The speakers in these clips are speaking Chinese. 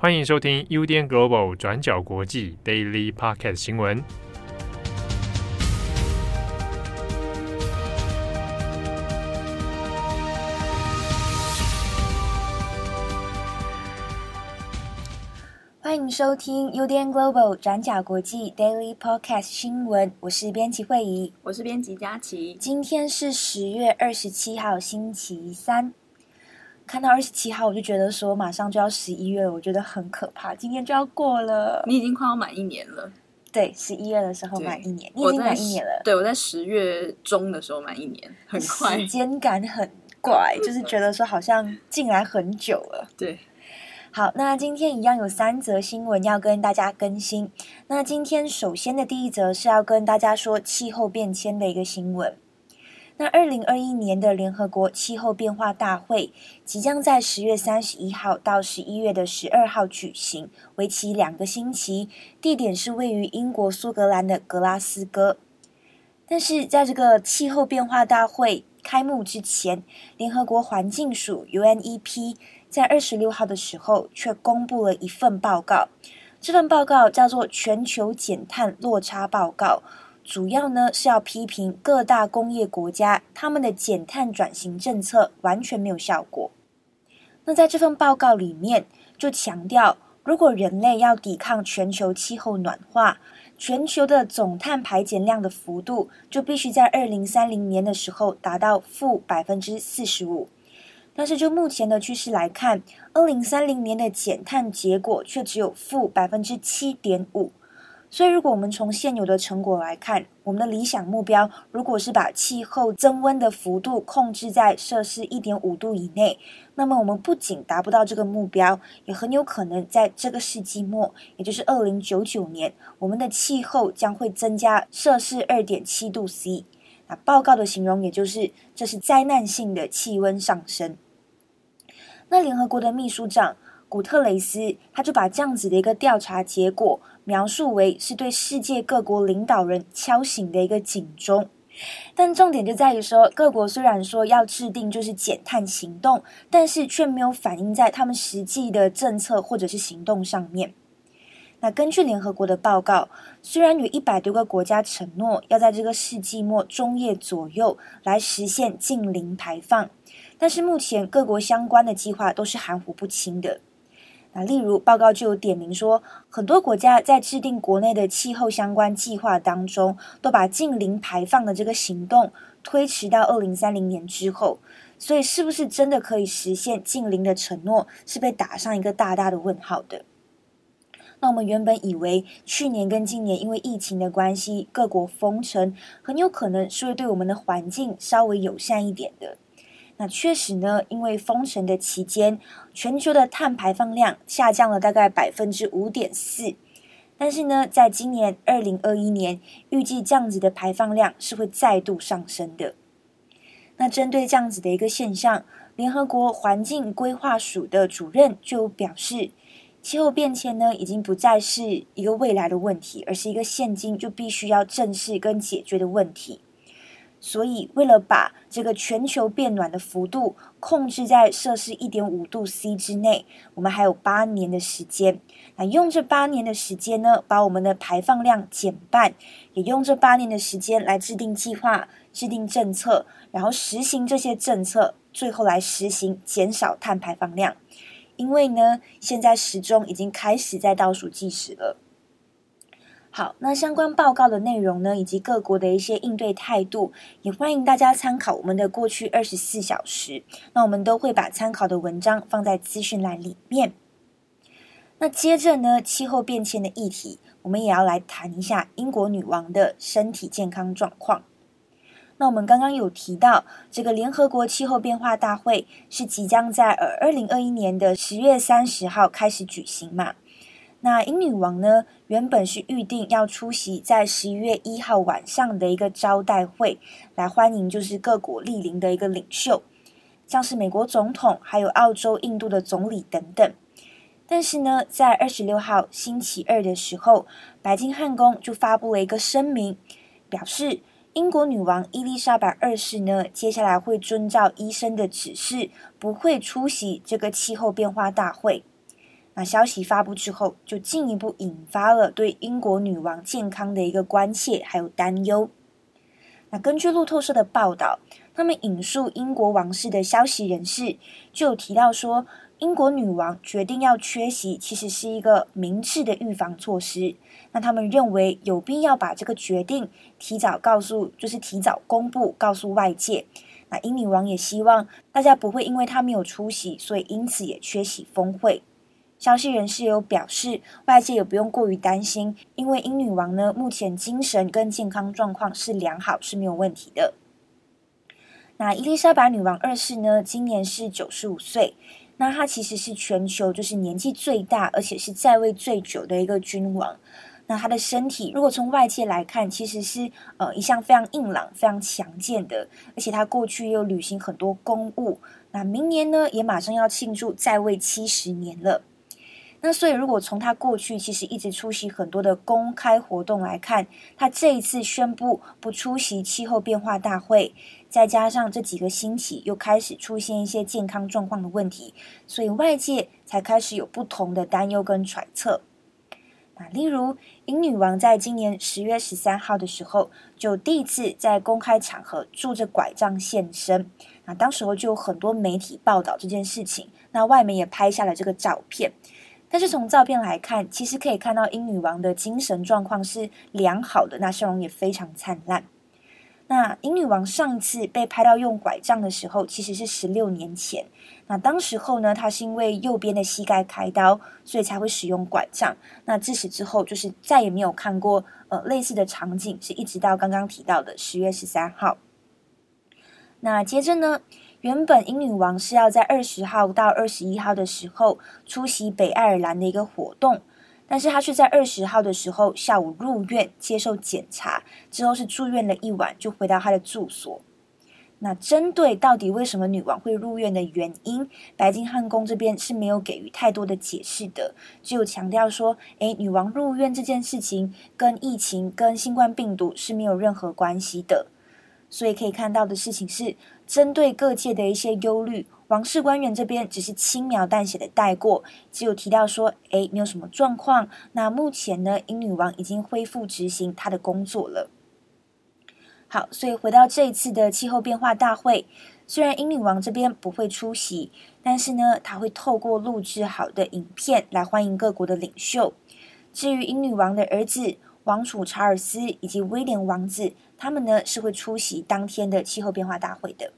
欢迎收听 UDN Global 转角国际 Daily Podcast 新闻。欢迎收听 UDN Global 转角国际 Daily Podcast 新闻。我是编辑惠仪，我是编辑佳琪。今天是十月二十七号，星期三。看到二十七号，我就觉得说马上就要十一月了，我觉得很可怕。今天就要过了，你已经快要满一年了。对，十一月的时候满一年，你已经满一年了。对，我在十月中的时候满一年，很快。时间感很怪，就是觉得说好像进来很久了。对，好，那今天一样有三则新闻要跟大家更新。那今天首先的第一则是要跟大家说气候变迁的一个新闻。那二零二一年的联合国气候变化大会即将在十月三十一号到十一月的十二号举行，为期两个星期，地点是位于英国苏格兰的格拉斯哥。但是在这个气候变化大会开幕之前，联合国环境署 UNEP 在二十六号的时候却公布了一份报告，这份报告叫做《全球减碳落差报告》。主要呢是要批评各大工业国家他们的减碳转型政策完全没有效果。那在这份报告里面就强调，如果人类要抵抗全球气候暖化，全球的总碳排减量的幅度就必须在二零三零年的时候达到负百分之四十五。但是就目前的趋势来看，二零三零年的减碳结果却只有负百分之七点五。所以，如果我们从现有的成果来看，我们的理想目标如果是把气候增温的幅度控制在摄氏一点五度以内，那么我们不仅达不到这个目标，也很有可能在这个世纪末，也就是二零九九年，我们的气候将会增加摄氏二点七度 C。那报告的形容也就是这是灾难性的气温上升。那联合国的秘书长古特雷斯他就把这样子的一个调查结果。描述为是对世界各国领导人敲醒的一个警钟，但重点就在于说，各国虽然说要制定就是减碳行动，但是却没有反映在他们实际的政策或者是行动上面。那根据联合国的报告，虽然有一百多个国家承诺要在这个世纪末中叶左右来实现净零排放，但是目前各国相关的计划都是含糊不清的。那例如，报告就有点名说，很多国家在制定国内的气候相关计划当中，都把净零排放的这个行动推迟到二零三零年之后。所以，是不是真的可以实现净零的承诺，是被打上一个大大的问号的。那我们原本以为，去年跟今年因为疫情的关系，各国封城，很有可能是会对我们的环境稍微友善一点的。那确实呢，因为封城的期间，全球的碳排放量下降了大概百分之五点四。但是呢，在今年二零二一年，预计这样子的排放量是会再度上升的。那针对这样子的一个现象，联合国环境规划署的主任就表示，气候变迁呢，已经不再是一个未来的问题，而是一个现今就必须要正视跟解决的问题。所以，为了把这个全球变暖的幅度控制在摄氏一点五度 C 之内，我们还有八年的时间。那用这八年的时间呢，把我们的排放量减半，也用这八年的时间来制定计划、制定政策，然后实行这些政策，最后来实行减少碳排放量。因为呢，现在时钟已经开始在倒数计时了。好，那相关报告的内容呢，以及各国的一些应对态度，也欢迎大家参考我们的过去二十四小时。那我们都会把参考的文章放在资讯栏里面。那接着呢，气候变迁的议题，我们也要来谈一下英国女王的身体健康状况。那我们刚刚有提到，这个联合国气候变化大会是即将在呃二零二一年的十月三十号开始举行嘛？那英女王呢，原本是预定要出席在十一月一号晚上的一个招待会，来欢迎就是各国莅临的一个领袖，像是美国总统，还有澳洲、印度的总理等等。但是呢，在二十六号星期二的时候，白金汉宫就发布了一个声明，表示英国女王伊丽莎白二世呢，接下来会遵照医生的指示，不会出席这个气候变化大会。那消息发布之后，就进一步引发了对英国女王健康的一个关切还有担忧。那根据路透社的报道，他们引述英国王室的消息人士就有提到说，英国女王决定要缺席，其实是一个明智的预防措施。那他们认为有必要把这个决定提早告诉，就是提早公布，告诉外界。那英女王也希望大家不会因为她没有出席，所以因此也缺席峰会。消息人士有表示，外界也不用过于担心，因为英女王呢目前精神跟健康状况是良好，是没有问题的。那伊丽莎白女王二世呢，今年是九十五岁，那她其实是全球就是年纪最大，而且是在位最久的一个君王。那她的身体，如果从外界来看，其实是呃一向非常硬朗、非常强健的，而且她过去又履行很多公务。那明年呢，也马上要庆祝在位七十年了。那所以，如果从他过去其实一直出席很多的公开活动来看，他这一次宣布不出席气候变化大会，再加上这几个星期又开始出现一些健康状况的问题，所以外界才开始有不同的担忧跟揣测。那例如，英女王在今年十月十三号的时候，就第一次在公开场合拄着拐杖现身，那当时候就有很多媒体报道这件事情，那外媒也拍下了这个照片。但是从照片来看，其实可以看到英女王的精神状况是良好的，那笑容也非常灿烂。那英女王上一次被拍到用拐杖的时候，其实是十六年前。那当时候呢，她是因为右边的膝盖开刀，所以才会使用拐杖。那自此之后，就是再也没有看过呃类似的场景，是一直到刚刚提到的十月十三号。那接着呢，原本英女王是要在二十号到二十一号的时候出席北爱尔兰的一个活动，但是她却在二十号的时候下午入院接受检查，之后是住院了一晚就回到她的住所。那针对到底为什么女王会入院的原因，白金汉宫这边是没有给予太多的解释的，只有强调说，诶，女王入院这件事情跟疫情跟新冠病毒是没有任何关系的。所以可以看到的事情是，针对各界的一些忧虑，王室官员这边只是轻描淡写的带过，只有提到说，诶，你有什么状况？那目前呢，英女王已经恢复执行她的工作了。好，所以回到这一次的气候变化大会，虽然英女王这边不会出席，但是呢，她会透过录制好的影片来欢迎各国的领袖。至于英女王的儿子，王储查尔斯以及威廉王子，他们呢是会出席当天的气候变化大会的。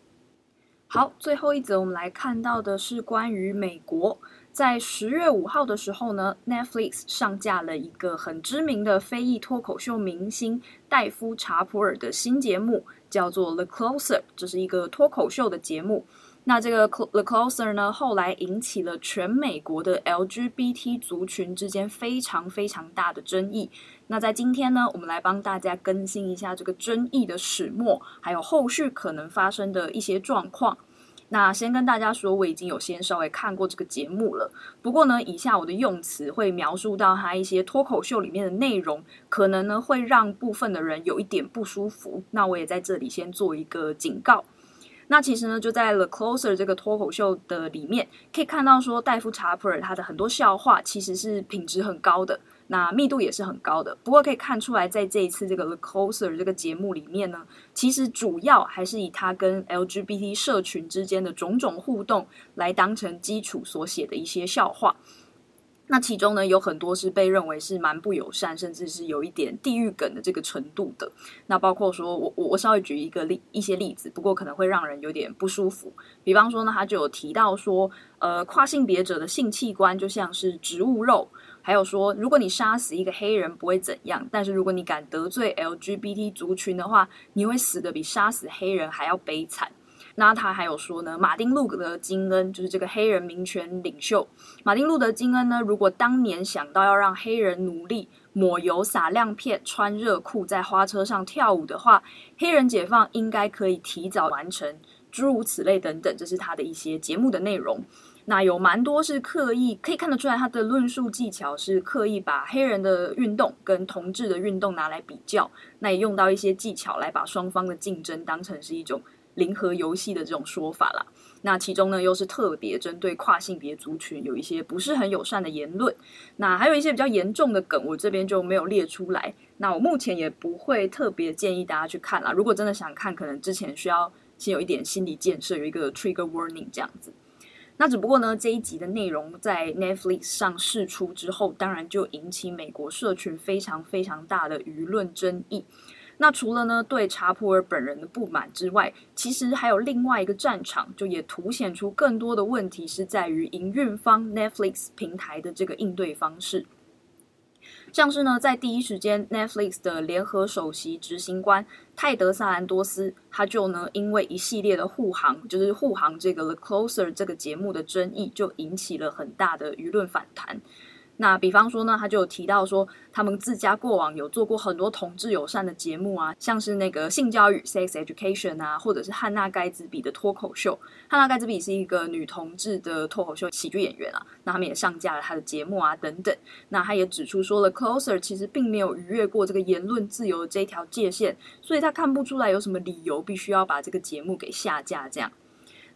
好，最后一则我们来看到的是关于美国，在十月五号的时候呢，Netflix 上架了一个很知名的非裔脱口秀明星戴夫查普尔的新节目，叫做《The Closer》，这是一个脱口秀的节目。那这个 The Closer 呢，后来引起了全美国的 LGBT 族群之间非常非常大的争议。那在今天呢，我们来帮大家更新一下这个争议的始末，还有后续可能发生的一些状况。那先跟大家说，我已经有先稍微看过这个节目了。不过呢，以下我的用词会描述到他一些脱口秀里面的内容，可能呢会让部分的人有一点不舒服。那我也在这里先做一个警告。那其实呢，就在《The Closer》这个脱口秀的里面，可以看到说，戴夫查普尔他的很多笑话其实是品质很高的，那密度也是很高的。不过可以看出来，在这一次这个《The Closer》这个节目里面呢，其实主要还是以他跟 LGBT 社群之间的种种互动来当成基础所写的一些笑话。那其中呢，有很多是被认为是蛮不友善，甚至是有一点地狱梗的这个程度的。那包括说我我我稍微举一个例一些例子，不过可能会让人有点不舒服。比方说呢，他就有提到说，呃，跨性别者的性器官就像是植物肉，还有说，如果你杀死一个黑人不会怎样，但是如果你敢得罪 LGBT 族群的话，你会死得比杀死黑人还要悲惨。那他还有说呢，马丁路德金恩就是这个黑人民权领袖。马丁路德金恩呢，如果当年想到要让黑人奴隶抹油、撒亮片、穿热裤在花车上跳舞的话，黑人解放应该可以提早完成，诸如此类等等，这是他的一些节目的内容。那有蛮多是刻意可以看得出来，他的论述技巧是刻意把黑人的运动跟同志的运动拿来比较，那也用到一些技巧来把双方的竞争当成是一种零和游戏的这种说法啦，那其中呢，又是特别针对跨性别族群有一些不是很友善的言论。那还有一些比较严重的梗，我这边就没有列出来。那我目前也不会特别建议大家去看啦。如果真的想看，可能之前需要先有一点心理建设，有一个 trigger warning 这样子。那只不过呢，这一集的内容在 Netflix 上释出之后，当然就引起美国社群非常非常大的舆论争议。那除了呢，对查普尔本人的不满之外，其实还有另外一个战场，就也凸显出更多的问题是在于营运方 Netflix 平台的这个应对方式。像是呢，在第一时间，Netflix 的联合首席执行官泰德·萨兰多斯，他就呢因为一系列的护航，就是护航这个《The Closer》这个节目的争议，就引起了很大的舆论反弹。那比方说呢，他就有提到说，他们自家过往有做过很多同志友善的节目啊，像是那个性教育 （sex education） 啊，或者是汉娜盖兹比的脱口秀。汉娜盖兹比是一个女同志的脱口秀喜剧演员啊，那他们也上架了他的节目啊，等等。那他也指出说了，Closer 其实并没有逾越过这个言论自由的这一条界限，所以他看不出来有什么理由必须要把这个节目给下架这样。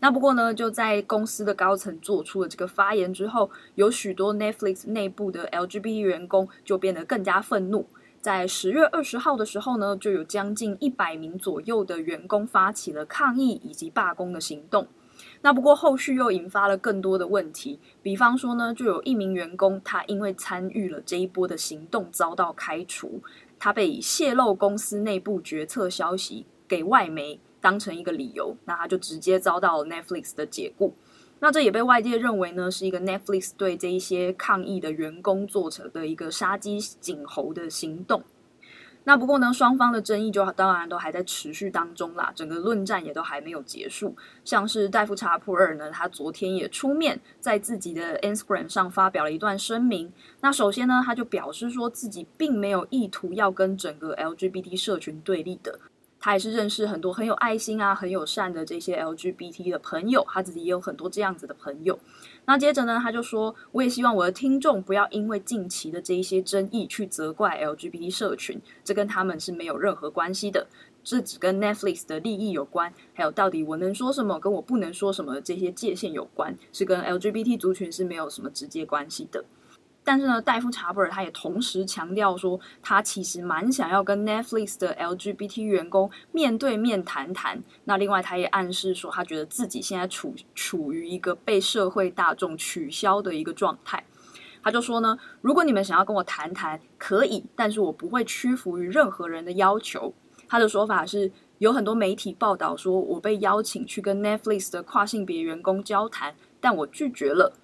那不过呢，就在公司的高层做出了这个发言之后，有许多 Netflix 内部的 LGBT 员工就变得更加愤怒。在十月二十号的时候呢，就有将近一百名左右的员工发起了抗议以及罢工的行动。那不过后续又引发了更多的问题，比方说呢，就有一名员工他因为参与了这一波的行动遭到开除，他被泄露公司内部决策消息给外媒当成一个理由，那他就直接遭到了 Netflix 的解雇。那这也被外界认为呢，是一个 Netflix 对这一些抗议的员工做成的一个杀鸡儆猴的行动。那不过呢，双方的争议就当然都还在持续当中啦，整个论战也都还没有结束。像是戴夫查普尔呢，他昨天也出面在自己的 Instagram 上发表了一段声明。那首先呢，他就表示说自己并没有意图要跟整个 LGBT 社群对立的。他也是认识很多很有爱心啊、很友善的这些 LGBT 的朋友，他自己也有很多这样子的朋友。那接着呢，他就说：“我也希望我的听众不要因为近期的这一些争议去责怪 LGBT 社群，这跟他们是没有任何关系的，这只跟 Netflix 的利益有关，还有到底我能说什么跟我不能说什么这些界限有关，是跟 LGBT 族群是没有什么直接关系的。”但是呢，戴夫查布尔他也同时强调说，他其实蛮想要跟 Netflix 的 LGBT 员工面对面谈谈。那另外，他也暗示说，他觉得自己现在处处于一个被社会大众取消的一个状态。他就说呢，如果你们想要跟我谈谈，可以，但是我不会屈服于任何人的要求。他的说法是，有很多媒体报道说我被邀请去跟 Netflix 的跨性别员工交谈，但我拒绝了。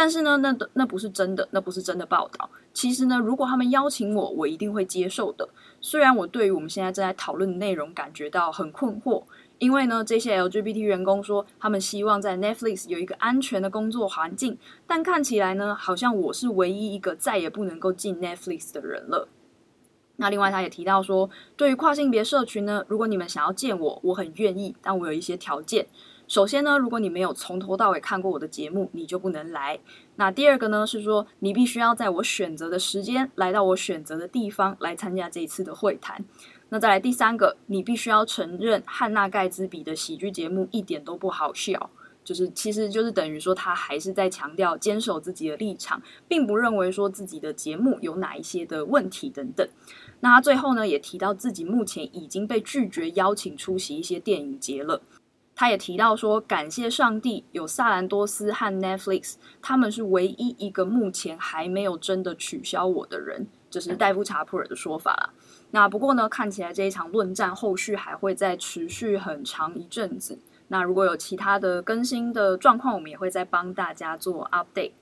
但是呢，那那不是真的，那不是真的报道。其实呢，如果他们邀请我，我一定会接受的。虽然我对于我们现在正在讨论的内容感觉到很困惑，因为呢，这些 LGBT 员工说他们希望在 Netflix 有一个安全的工作环境，但看起来呢，好像我是唯一一个再也不能够进 Netflix 的人了。那另外，他也提到说，对于跨性别社群呢，如果你们想要见我，我很愿意，但我有一些条件。首先呢，如果你没有从头到尾看过我的节目，你就不能来。那第二个呢，是说你必须要在我选择的时间来到我选择的地方来参加这一次的会谈。那再来第三个，你必须要承认汉娜盖茨比的喜剧节目一点都不好笑，就是其实就是等于说他还是在强调坚守自己的立场，并不认为说自己的节目有哪一些的问题等等。那他最后呢，也提到自己目前已经被拒绝邀请出席一些电影节了。他也提到说，感谢上帝有萨兰多斯和 Netflix，他们是唯一一个目前还没有真的取消我的人，这是戴夫查普尔的说法啦。那不过呢，看起来这一场论战后续还会再持续很长一阵子。那如果有其他的更新的状况，我们也会再帮大家做 update。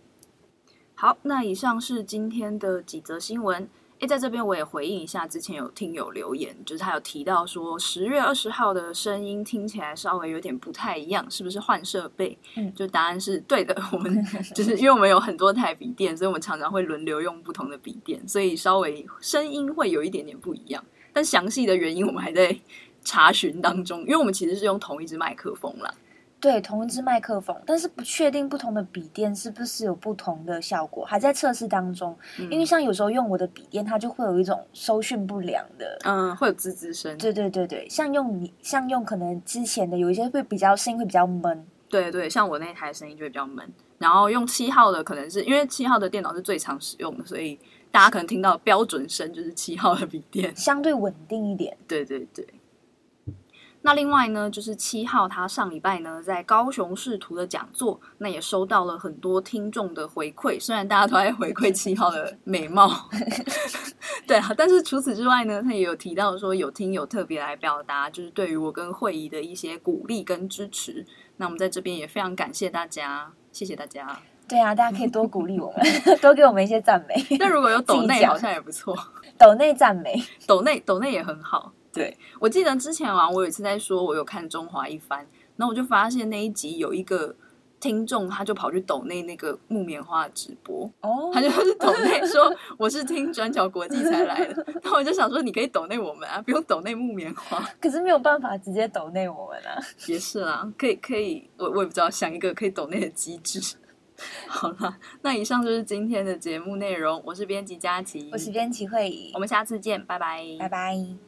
好，那以上是今天的几则新闻。诶，在这边我也回应一下，之前有听友留言，就是他有提到说十月二十号的声音听起来稍微有点不太一样，是不是换设备？嗯，就答案是对的。我们 就是因为我们有很多台笔电，所以我们常常会轮流用不同的笔电，所以稍微声音会有一点点不一样。但详细的原因我们还在查询当中，因为我们其实是用同一支麦克风啦。对，同一支麦克风，但是不确定不同的笔电是不是有不同的效果，还在测试当中。嗯、因为像有时候用我的笔电，它就会有一种收讯不良的，嗯，会有滋滋声。对对对对，像用你像用可能之前的有一些会比较声音会比较闷，对对，像我那台声音就会比较闷。然后用七号的，可能是因为七号的电脑是最常使用的，所以大家可能听到标准声就是七号的笔电，相对稳定一点。对对对。那另外呢，就是七号他上礼拜呢在高雄视图的讲座，那也收到了很多听众的回馈。虽然大家都在回馈七号的美貌，对啊，但是除此之外呢，他也有提到说有听友特别来表达，就是对于我跟慧仪的一些鼓励跟支持。那我们在这边也非常感谢大家，谢谢大家。对啊，大家可以多鼓励我们，多给我们一些赞美。那如果有抖内，好像也不错。抖内赞美，抖内抖内也很好。对，我记得之前啊，我有一次在说，我有看中华一番，然后我就发现那一集有一个听众，他就跑去抖内那个木棉花直播，哦，他就是抖内说我是听转角国际才来的，那我就想说，你可以抖内我们啊，不用抖内木棉花，可是没有办法直接抖内我们啊，也是啊，可以可以，我我也不知道想一个可以抖内的机制。好了，那以上就是今天的节目内容，我是编辑佳琪，我是编辑慧仪，我们下次见，拜拜，拜拜。